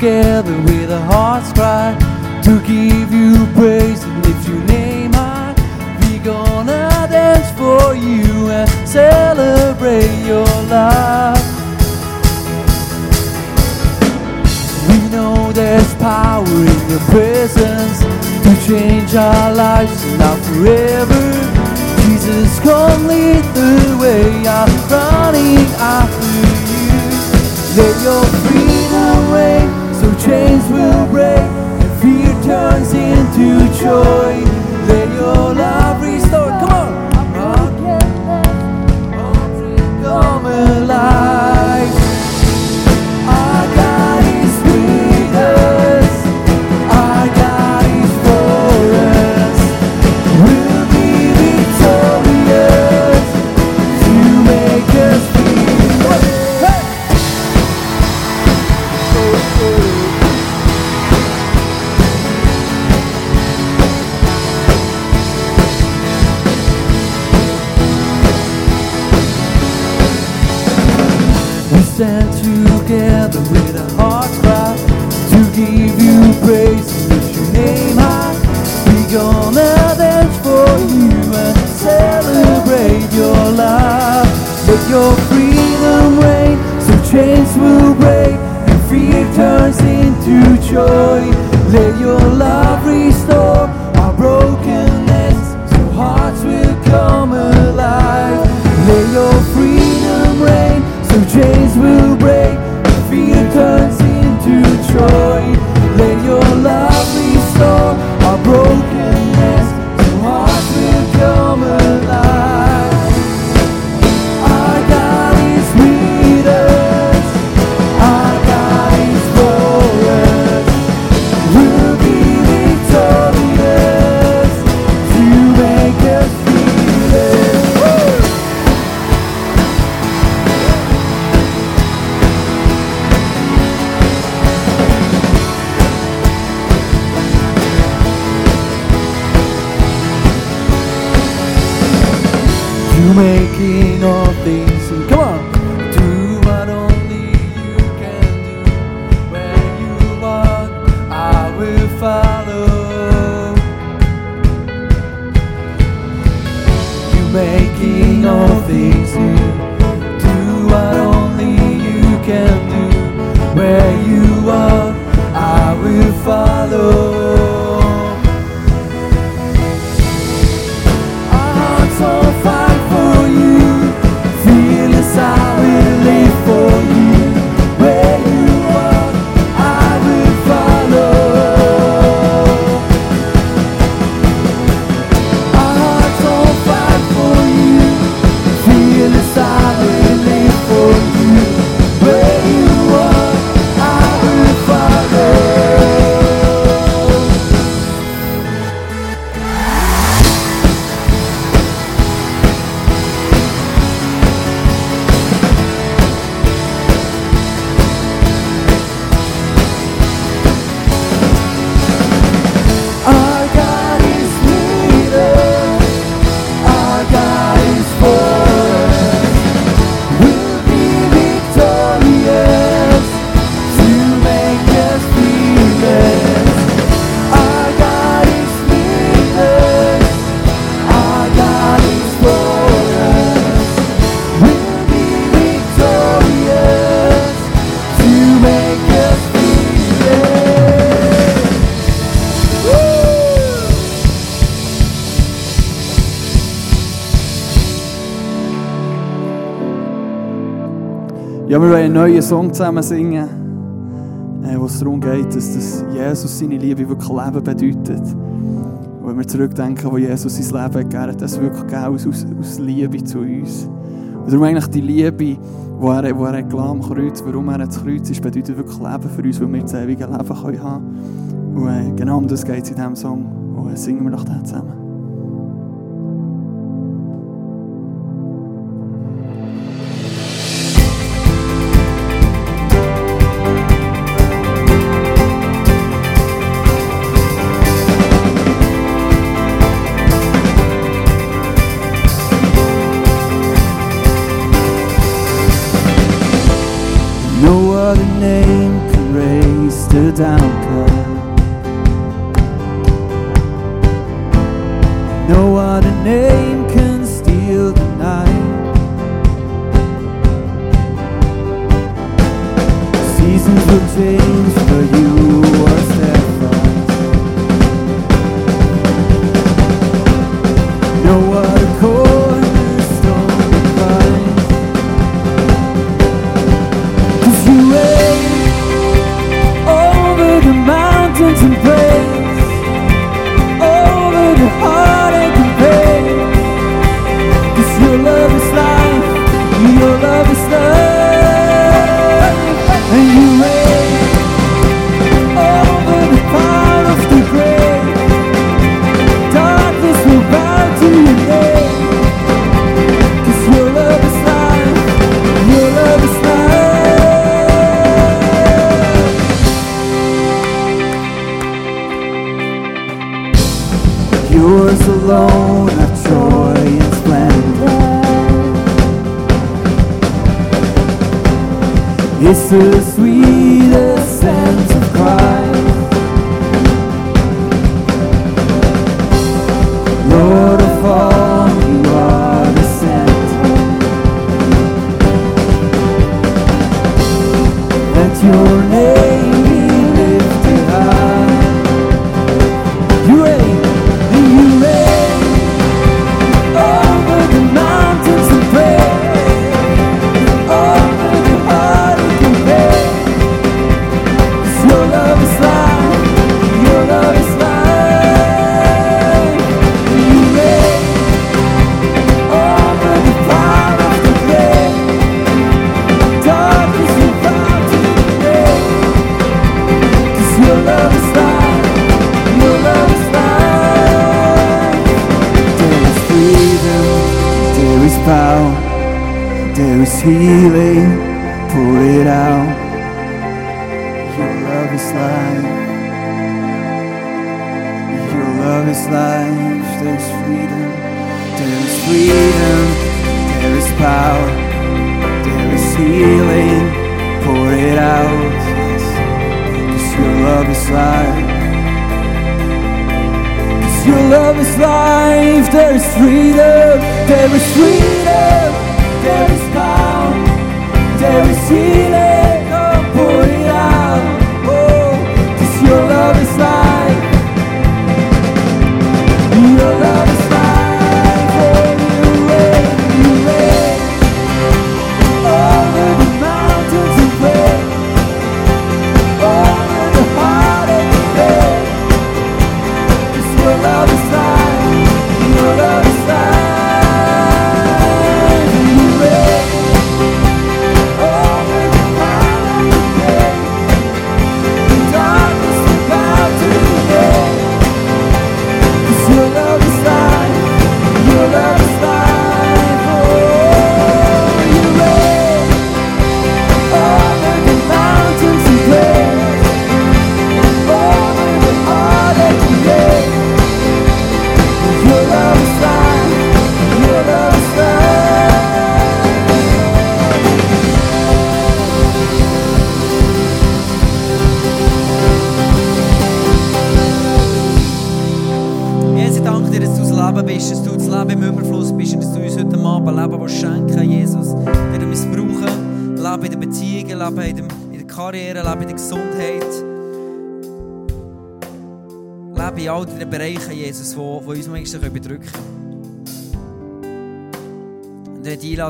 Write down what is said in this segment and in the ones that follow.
together with a heart's cry to give you praise and lift your name high. We gonna dance for you and celebrate your life. We know there's power in your presence to change our lives now forever. Jesus, come lead the way. I'm running after you. Let your freedom reign, chains will break and fear turns into joy. Let your love einen neuen Song zusammen singen, äh, wo es darum geht, dass das Jesus seine Liebe wirklich Leben bedeutet. Und wenn wir zurückdenken, wo Jesus sein Leben gegeben hat, das wirklich gegeben aus, aus, Liebe zu uns. Und darum eigentlich die Liebe, die er, wo er am Kreuz, warum er das Kreuz ist, bedeutet wirklich Leben für uns, weil wir das ewige Leben können haben Und äh, genau um das geht es in diesem Song. Und äh, singen wir doch den zusammen. down. It's so sweet.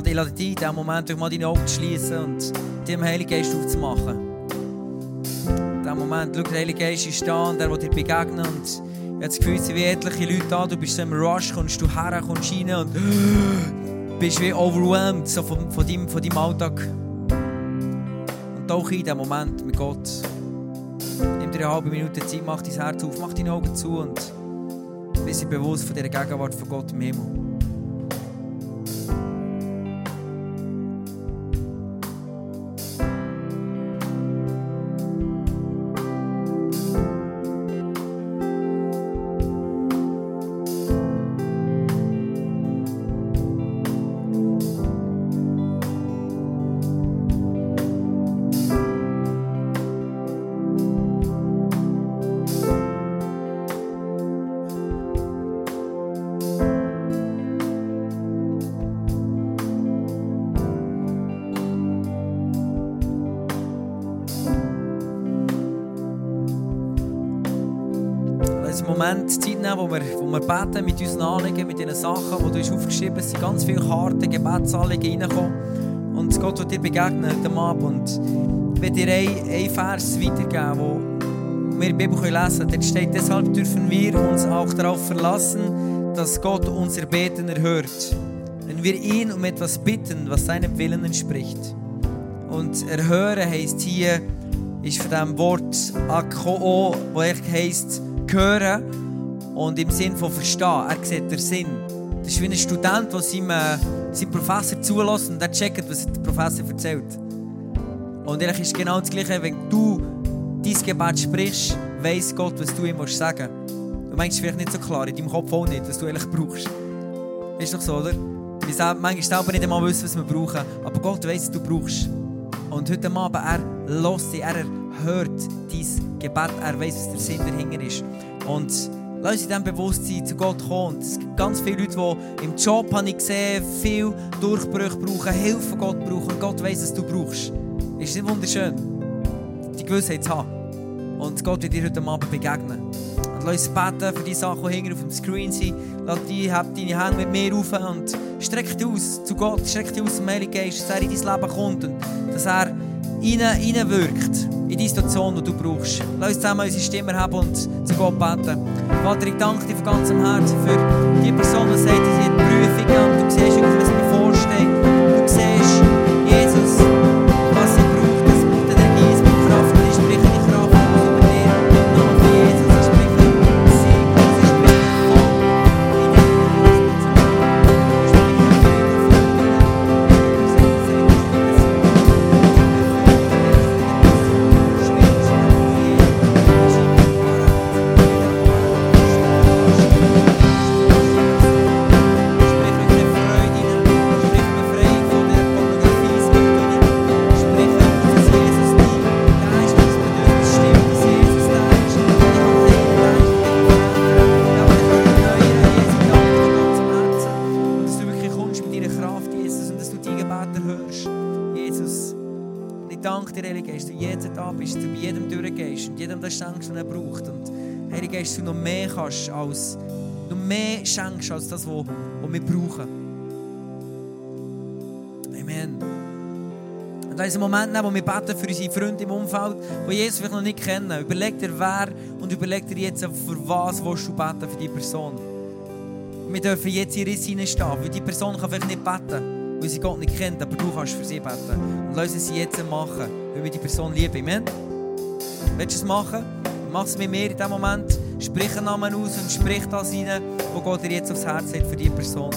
lade, dich in diesem Moment durch mal deine Augen zu schließen und dem Heiligen Geist aufzumachen. In diesem Moment, schau, der Heilige Geist ist da und er will dir begegnen. Und ich habe das Gefühl, es sind wie etliche Leute da. Du bist so im Rush, kommst du her, kommst rein und bist wie overwhelmed so von, von, deinem, von deinem Alltag. Und tauche in diesem Moment mit Gott. Nimm dir eine halbe Minute Zeit, mach dein Herz auf, mach deine Augen zu und bist sind bewusst von dieser Gegenwart von Gott im Himmel. Den Sachen, die du hast aufgeschrieben hast. Sind ganz viele Karten, Gebetsanliegen reingekommen. Und Gott wird dir begegnen heute Abend. Und ich werde dir einen, Vers weitergeben, wo wir in der Bibel lesen können. Dort steht, deshalb dürfen wir uns auch darauf verlassen, dass Gott unser Beten erhört. Wenn wir ihn um etwas bitten, was seinem Willen entspricht. Und erhören heisst hier, ist von dem Wort Akoo, wo echt heisst hören und im Sinn von verstehen. Er sieht den Sinn. Das ist wie ein Student, der seinem, äh, seinem Professor zulässt und der checkt, was der Professor erzählt. Und ehrlich ist genau das Gleiche, wenn du dein Gebet sprichst, weiss Gott, was du ihm sagen musst. Du meinst es vielleicht nicht so klar, in deinem Kopf auch nicht, was du eigentlich brauchst. Ist doch so, oder? Wir selber, manchmal selber nicht einmal wissen, was wir brauchen, aber Gott weiss, was du brauchst. Und heute Abend, er lässt dich, er hört dein Gebet, er weiss, was der Sinn dahinter ist. Und lass uns in diesem Bewusstsein zu Gott kommen. Es gibt ganz viele Leute, die im Job, habe ich gesehen, viel Durchbrüche brauchen, Hilfe von Gott brauchen. Und Gott weiss, was du brauchst. Ist nicht wunderschön, die Gewissheit zu haben. Und Gott wird dir heute Abend begegnen. Und lass uns beten für die Sachen, die hinten auf dem Screen sind. Lass die, hab deine Hände mit mir auf und streck dich aus zu Gott, streck dich aus zum Heiligen Geist, dass er in dein Leben kommt und dass er rein, wirkt in die Situation, die du brauchst. Lass uns zusammen unsere Stimme haben und zu Gott beten. Vater, ich danke dir von ganzem Herzen für die Person, die sagt, sie die Prüfung und du siehst, was danke dir, Heilige Geist, dass du jetzt da bist, bei jedem durchgehst und jedem das schenkst, was er braucht. Und Heilige Geist, dass du noch mehr kannst als, noch mehr schenkst als das, was, wir brauchen. Amen. Und in diesem Moment, wo wir beten für unsere Freunde im Umfeld, die Jesus vielleicht noch nicht kennen, überleg dir wer und überleg dir jetzt, für was willst du beten für diese Person. Wir dürfen jetzt in Riss hineinstehen, weil die Person kann vielleicht nicht beten, weil sie Gott nicht kennt, aber du kannst für sie beten. Und lass es jetzt machen, weil wir die Person lieben. Amen? Willst du es machen? Mach es mit mir in diesem Moment. Sprich einen Namen aus und sprich das rein, wo Gott dir jetzt aufs Herz hat für diese Person.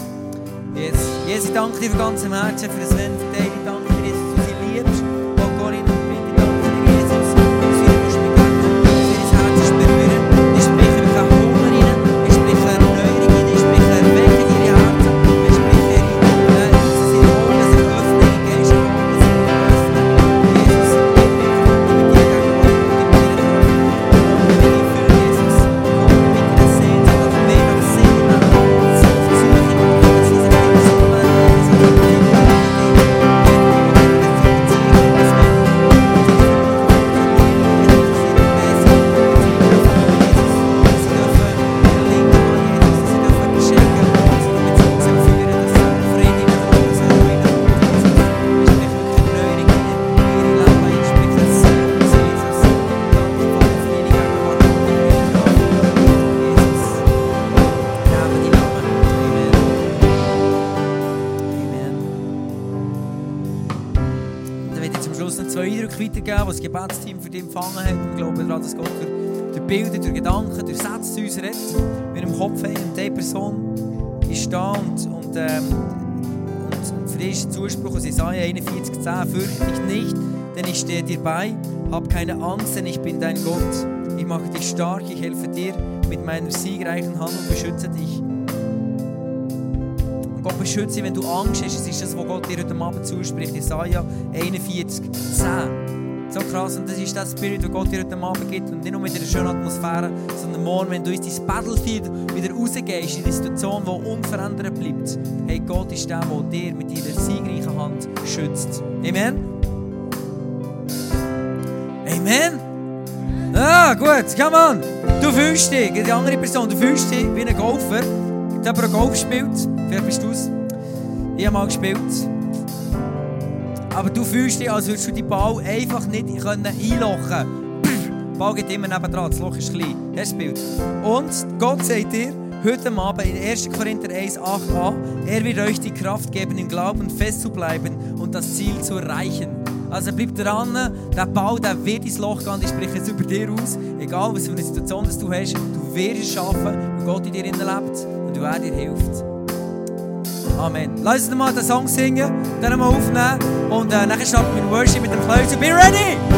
Yes. Jesus, ich danke dir von ganzem Herzen für das. Ich danke Eindrücke weitergeben, die das Gebetsteam für dich empfangen hat. Wir glauben daran, dass Gott durch, Bilder, durch Gedanken, durch Sätze zu uns redet. Wir im Kopf haben und diese Person ist da und, und, ähm, und, und für dich ist der Zuspruch aus Jesaja 41,10 Fürchte dich nicht, denn ich stehe dir bei. Hab keine Angst, denn ich bin dein Gott. Ich mache dich stark, ich helfe dir mit meiner siegreichen Hand und beschütze dich. Und Gott beschütze dich, wenn du Angst hast. Es ist das, was Gott dir heute Abend zuspricht. Jesaja 41, 10. So krass. Und das ist das Spirit, das Gott dir heute Abend gibt. Und nicht nur mit einer schönen Atmosphäre, sondern morgen, wenn du in dein Battlefield wieder rausgehst, in eine Situation, die unverändert bleibt. Hey, Gott ist der, der dir mit deiner siegreichen Hand schützt. Amen? Amen? Ah, gut, come on! Du fühlst dich, die andere Person, du fühlst dich wie ein Golfer. Jemand, der Golf spielt? Vielleicht bist du. Ich habe mal gespielt. Aber du fühlst dich, als würdest du die Ball einfach nicht einlochen können. Ball geht immer nebendran, das Loch ist klein. Das Bild. Und Gott sagt dir, heute Abend in 1. Korinther 1, 8a, er wird euch die Kraft geben, im Glauben fest zu bleiben und das Ziel zu erreichen. Also bleib dran, der Ball der wird ins Loch gehen, ich spreche es über dir aus. Egal was für eine Situation du hast, du wirst es schaffen, weil Gott in dir lebt und er dir hilft. Amen. Lass uns mal den Song singen, dann mal aufnehmen und äh, nachher starten wir mit Worship mit dem Close. Be ready!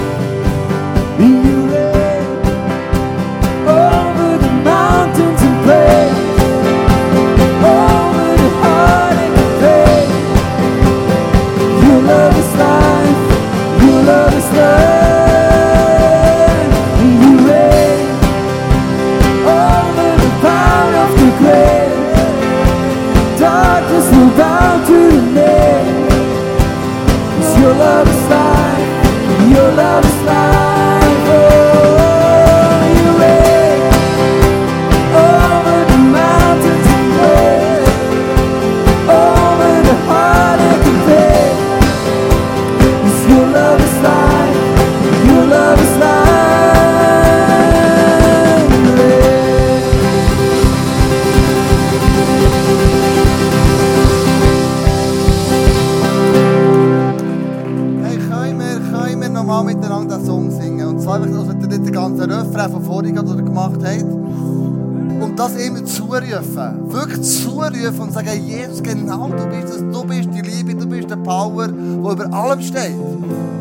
Allem steht.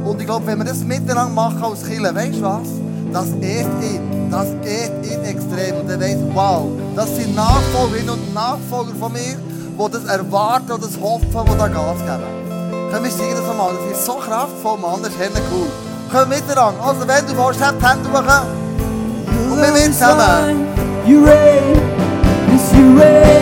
Und ich glaube, wenn wir das miteinander machen als Kirche, weißt du was? Das ehrt ihn. Das ehrt ihn extrem. Und er weiß, wow, das sind Nachfolgerinnen und Nachfolger von mir, die das erwarten und das hoffen, die da Gas geben. Können wir singen das nochmal? Das ist so kraftvoll, Mann. Das ist echt cool. Können wir miteinander. Also, wenn du willst, habt die Hände hoch. Und wir mit zusammen. You reign, yes you reign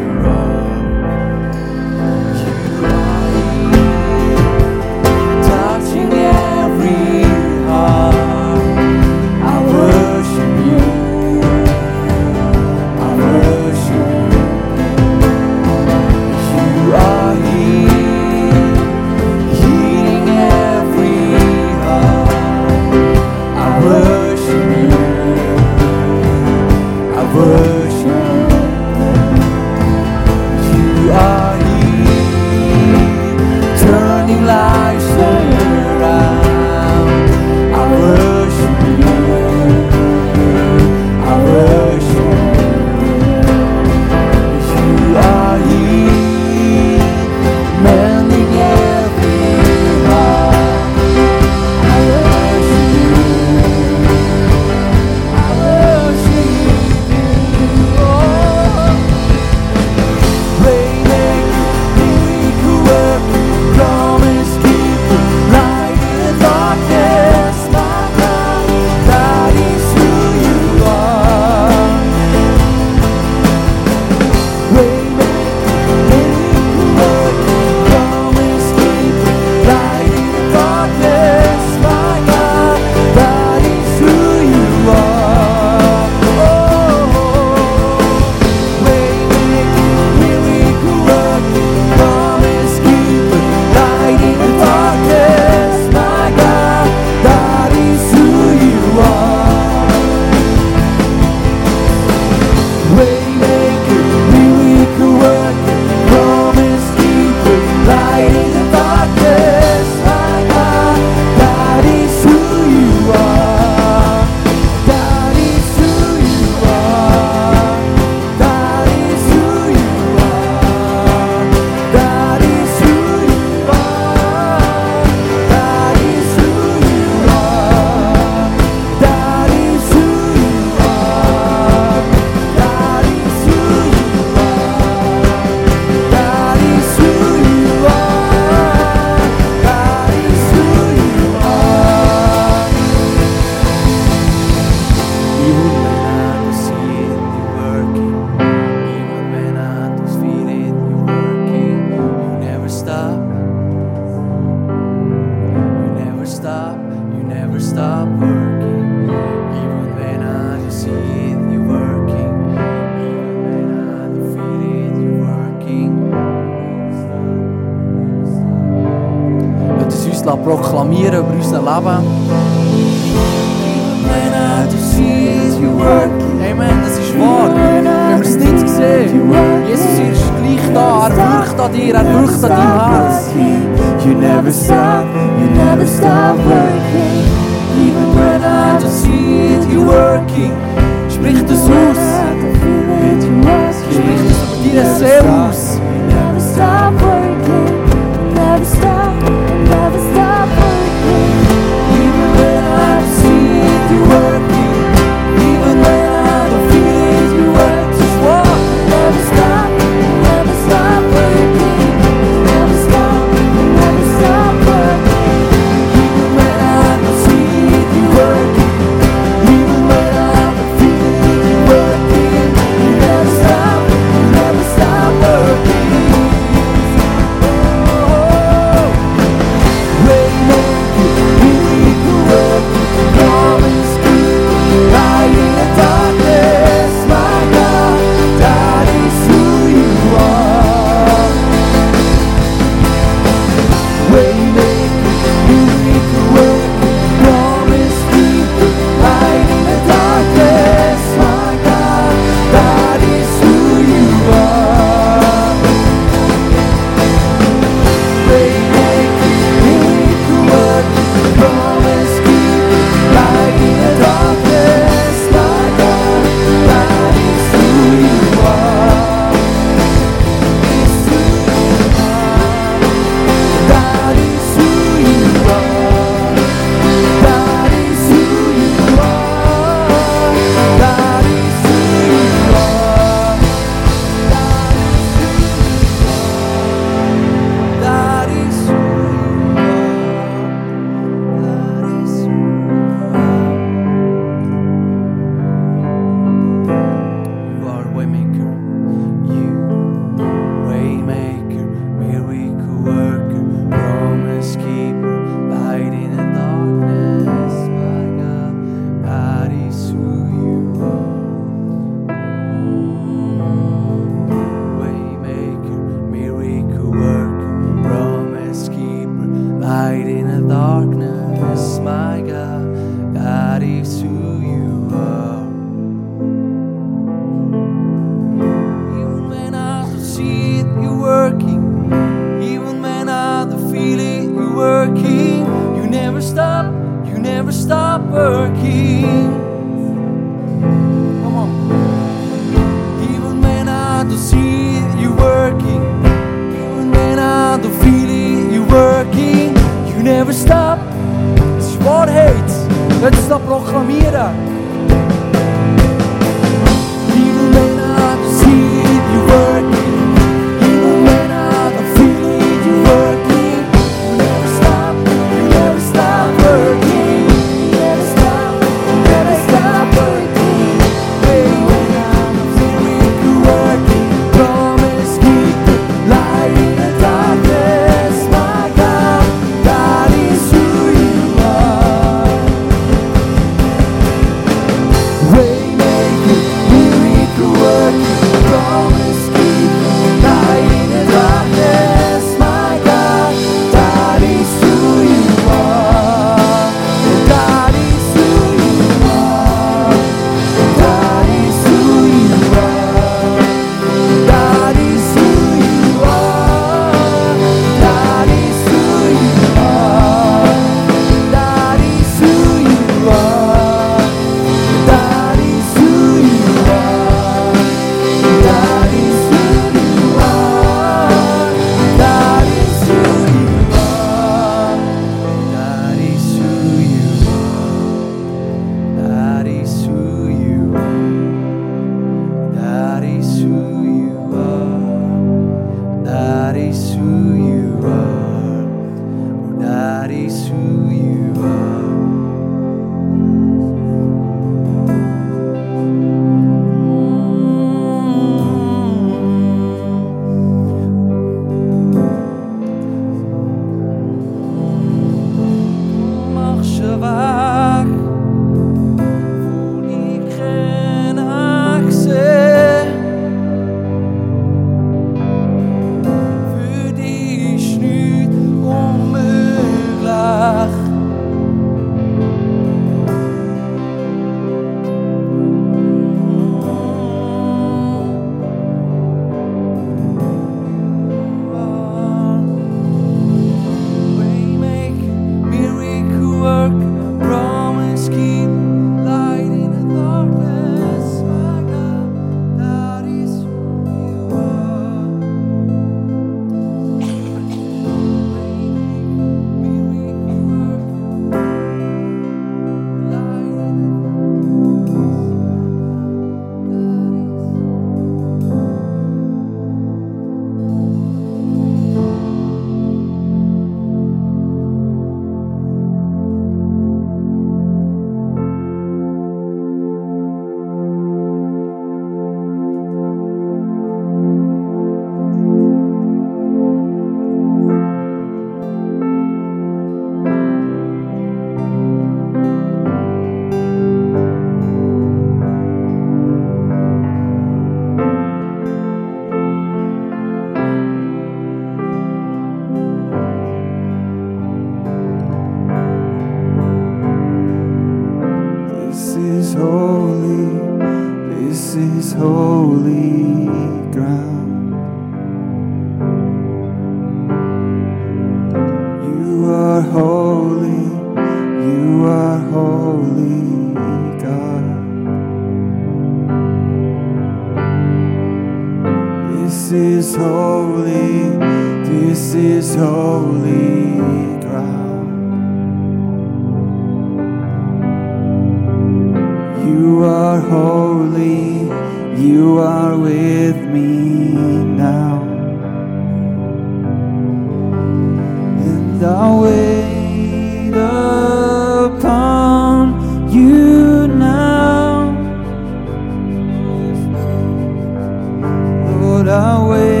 那味。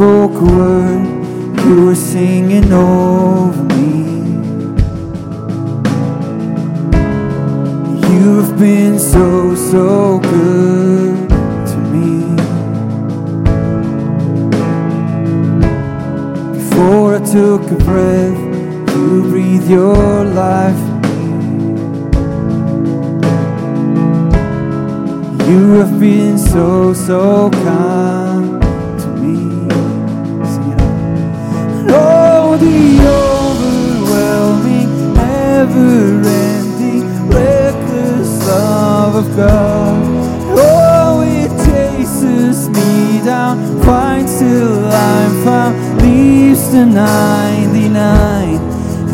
Spoke a word, you were singing over me. You've been so, so good to me. Before I took a breath, you breathed your life. You have been so, so kind Oh, the overwhelming, never-ending, reckless love of God. Oh, it chases me down, finds till I'm found, leaves the 99.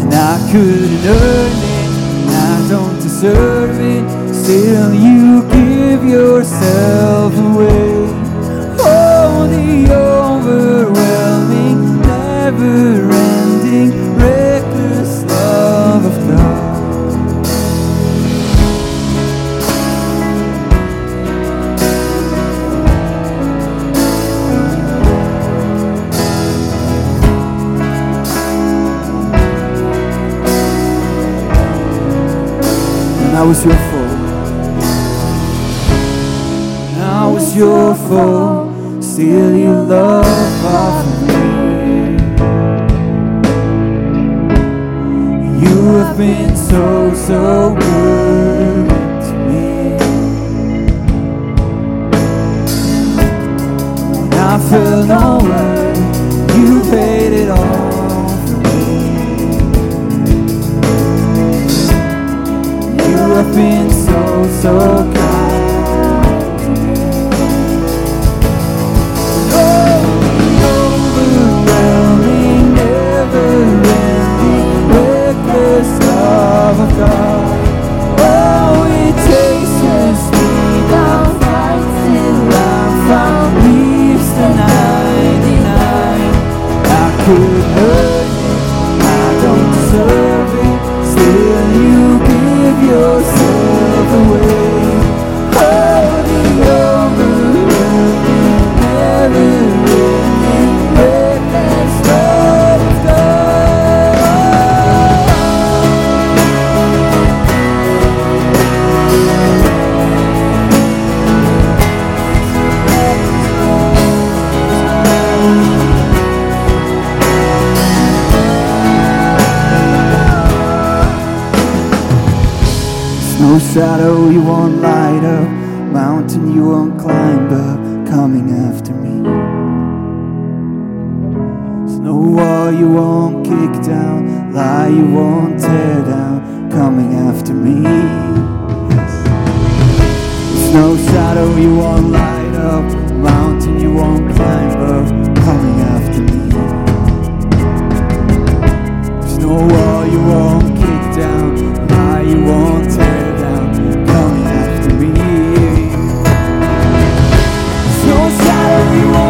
And I couldn't earn it, and I don't deserve it. Still, you give yourself away. Oh, the never ending, reckless love of. And I was your fault. And I was your fault. Still, your love have been so, so good to me. And I felt way. You paid it all for me. You have been so, so kind you won't light up, mountain you won't climb up, coming after me. There's no wall you won't kick down, lie you won't tear down, coming after me. There's no shadow you won't light up, mountain you won't climb up, coming after me. There's no wall you won't kick down, lie you won't tear you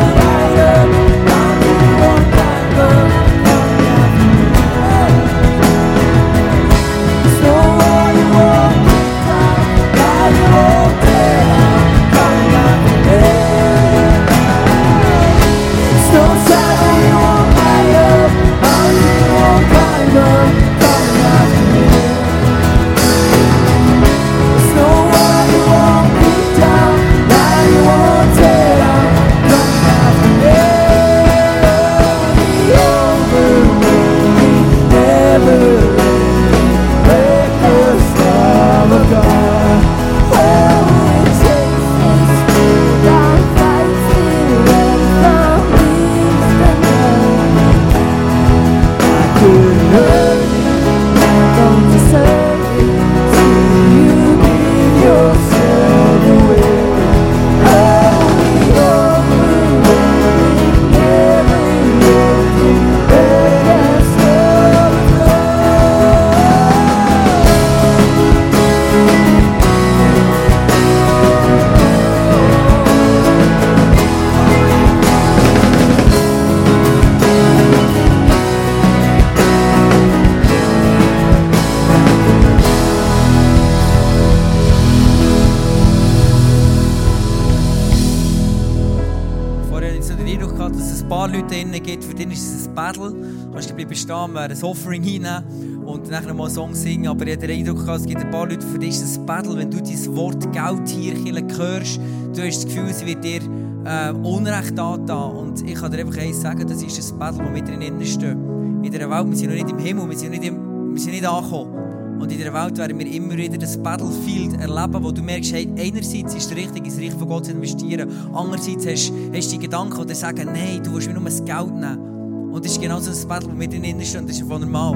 wir ein Offering hinnehmen und noch mal einen Song singen. Aber ich habe den Eindruck es gibt ein paar Leute, für die ist ein Battle. Wenn du dieses Wort Geld hier hörst, du hast das Gefühl, es wird dir äh, Unrecht angetan. Und ich kann dir einfach eins sagen, das ist ein Battle, das wir drinnen stehen. In dieser Welt, wir sind noch nicht im Himmel, wir sind nicht, im, wir sind nicht angekommen. Und in der Welt werden wir immer wieder das Battlefield erleben, wo du merkst, hey, einerseits ist es richtig, ins Reich von Gott zu investieren, andererseits hast, hast du die Gedanken, die sagen, nein, du willst mir nur das Geld nehmen. Und das ist genau so ein Battle, das wir drinnen stehen, das ist einfach normal.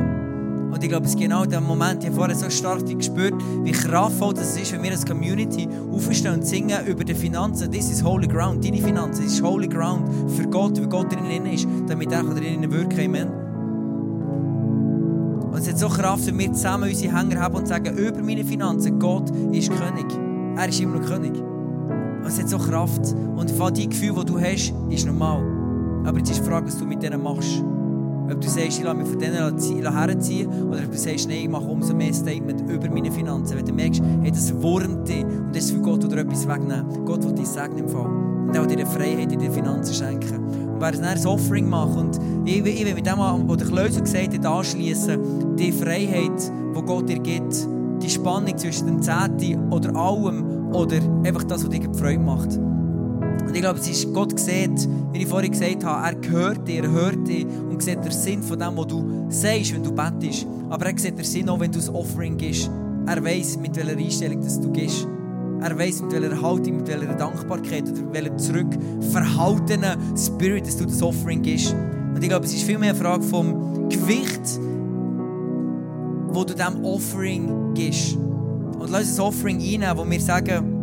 Und ich glaube, es ist genau der Moment, ich habe vorher so stark gespürt, wie kraftvoll das ist, wenn wir als Community aufstehen und singen über die Finanzen. Das ist Holy Ground, deine Finanzen, das ist Holy Ground für Gott, weil Gott drinnen ist, damit er drinnen wirken kann. Amen. Und es hat so Kraft, wenn wir zusammen unsere Hänger haben und sagen, über meine Finanzen, Gott ist König. Er ist immer noch König. Und es hat so Kraft. Und die Gefühle, die du hast, ist normal. Aber jetzt ist die Frage, was du mit denen machst. Ob du sagst, ich lasse mich von denen herziehen oder ob du sagst, nein, ich mache umso mehr Statement über meine Finanzen. Wenn du merkst, hey, das wurmt dich und das ist für Gott oder etwas wegnehmen. Gott will dich segnen im Fall. Und er will dir Freiheit in den Finanzen schenken. Und wer ein Offering macht und ich, ich will mit dem, was der Klöser gesagt hat, anschließen, die Freiheit, die Gott dir gibt, die Spannung zwischen dem Zehnten oder allem oder einfach das, was dir Freude macht. Und ich glaube, es ist, Gott sieht, wie ich vorhin gesagt habe, er hört dir, er hört dich und sieht den Sinn von dem, was du sagst, wenn du bettest. Aber er sieht den Sinn auch, wenn du ein Offering gibst. Er weiß, mit welcher Einstellung das du gibst. Er weiß, mit welcher Haltung, mit welcher Dankbarkeit oder mit welchem zurückverhaltenen Spirit, dass du das Offering gibst. Und ich glaube, es ist vielmehr eine Frage vom Gewicht, wo du diesem Offering gibst. Und lass uns ein Offering einnehmen, wo wir sagen,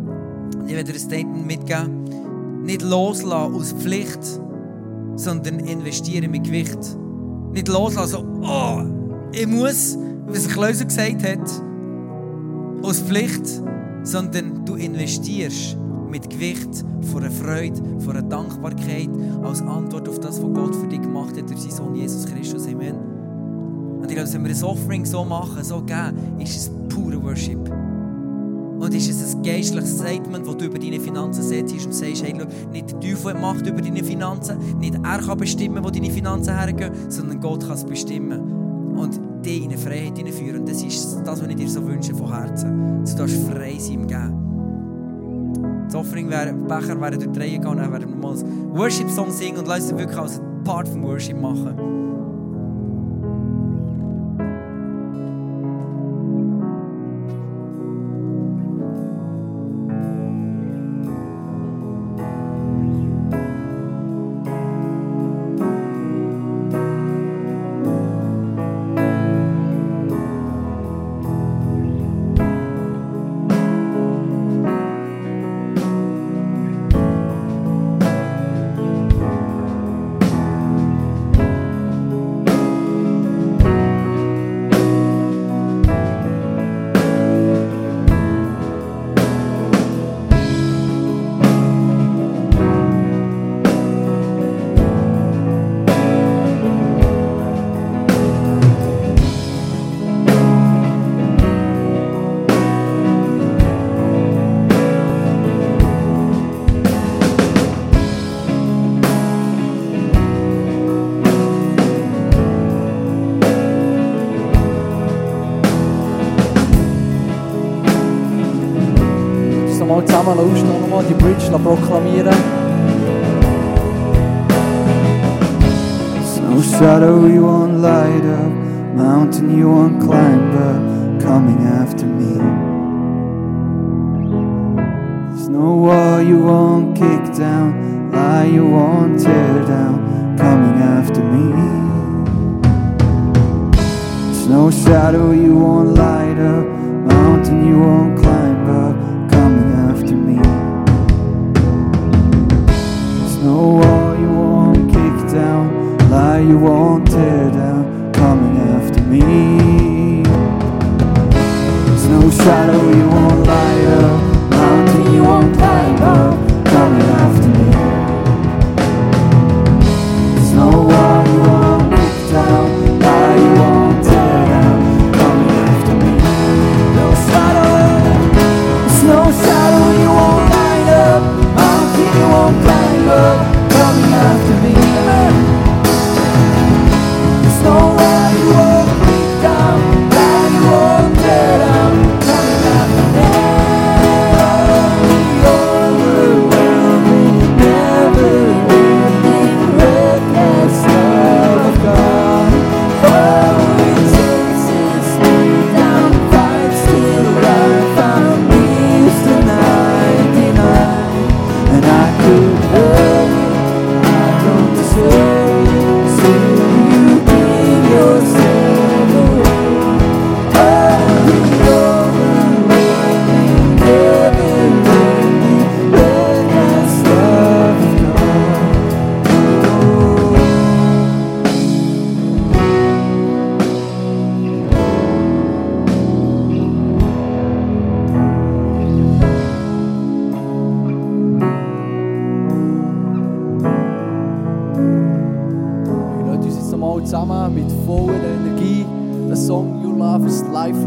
ich werde dir ein Statement mitgeben nicht loslassen aus Pflicht, sondern investieren mit Gewicht. Nicht loslassen, oh, ich muss, wie es Klöser gesagt hat, aus Pflicht, sondern du investierst mit Gewicht, von einer Freude, von einer Dankbarkeit, als Antwort auf das, was Gott für dich gemacht hat durch seinen Sohn Jesus Christus. Amen. Und ich glaube, wenn wir ein Offering so machen, so geben, ist es pure Worship. Und ist es ein geistliches Statement, das du über deine Finanzen setzt und sagst, hey, nicht der Teufel hat Macht über deine Finanzen, nicht er kann bestimmen, wo deine Finanzen hergehen, sondern Gott kann es bestimmen. Und dich in eine Freiheit hineinführen. Und das ist das, was ich dir so wünsche von Herzen. Du darfst frei sein im Geben. Das Offering wäre, Becher wäre durch die Reihe gehen, dann werden wir mal einen Worship-Song singen und lass es wirklich als Part vom Worship machen. Aufstehen, nochmal die Bridge proklamieren. No shadow you won't light up, mountain you won't climb up, coming after me. There's no wall you won't kick down, lie you won't tear down, coming after me. There's no shadow you won't light up, no wall you won't kick down, lie you won't tear down, coming after me. There's no shadow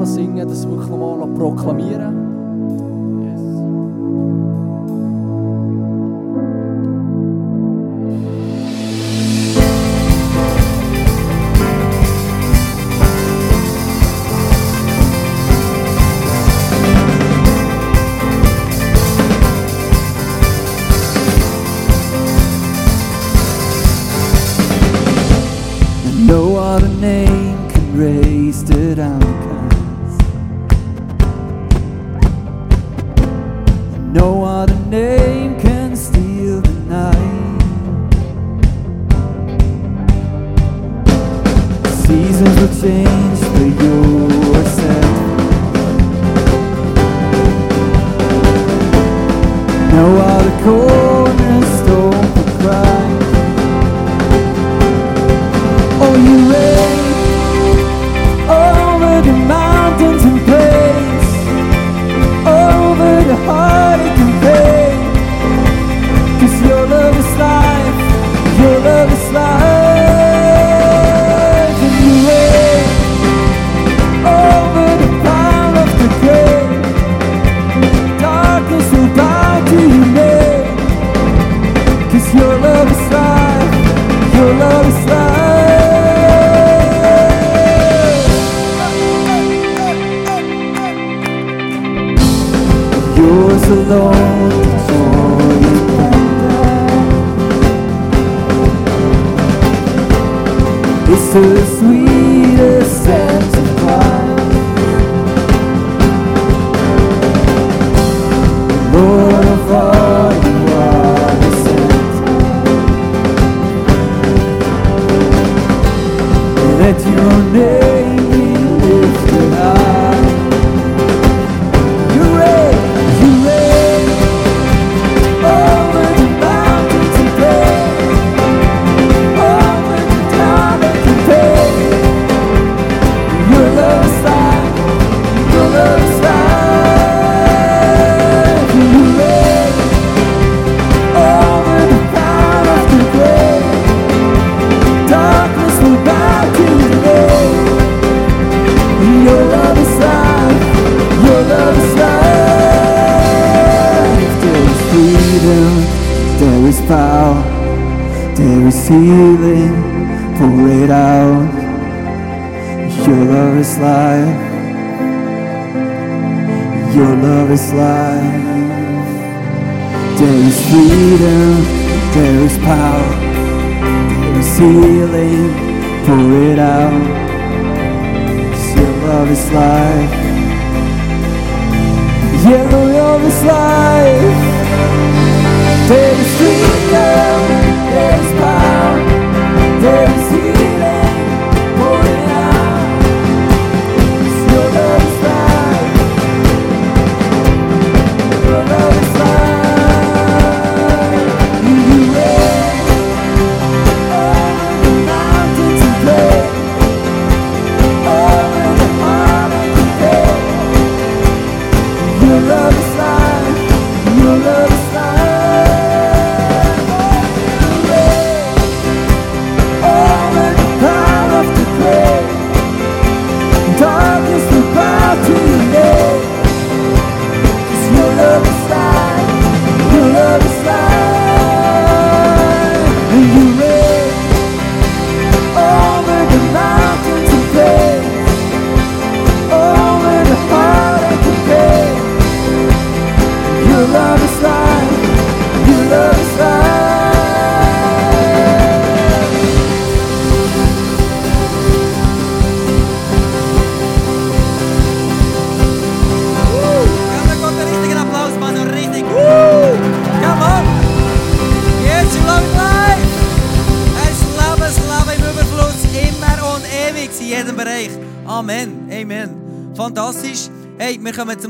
singen, das wirklich nochmal proklamieren. the sweetest sound.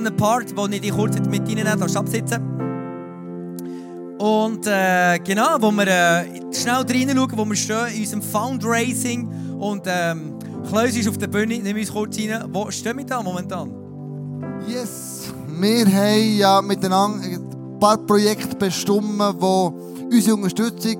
einem Part, wo ich dich kurz mit reinnehmen darf, absitzen. Und äh, genau, wo wir äh, schnell reinschauen, wo wir stehen in unserem Fundraising. Und ähm, Klaus ist auf der Bühne, nimm uns kurz rein. Wo stehen wir da momentan? Yes, wir haben ja miteinander ein paar Projekte bestimmt, die unsere Unterstützung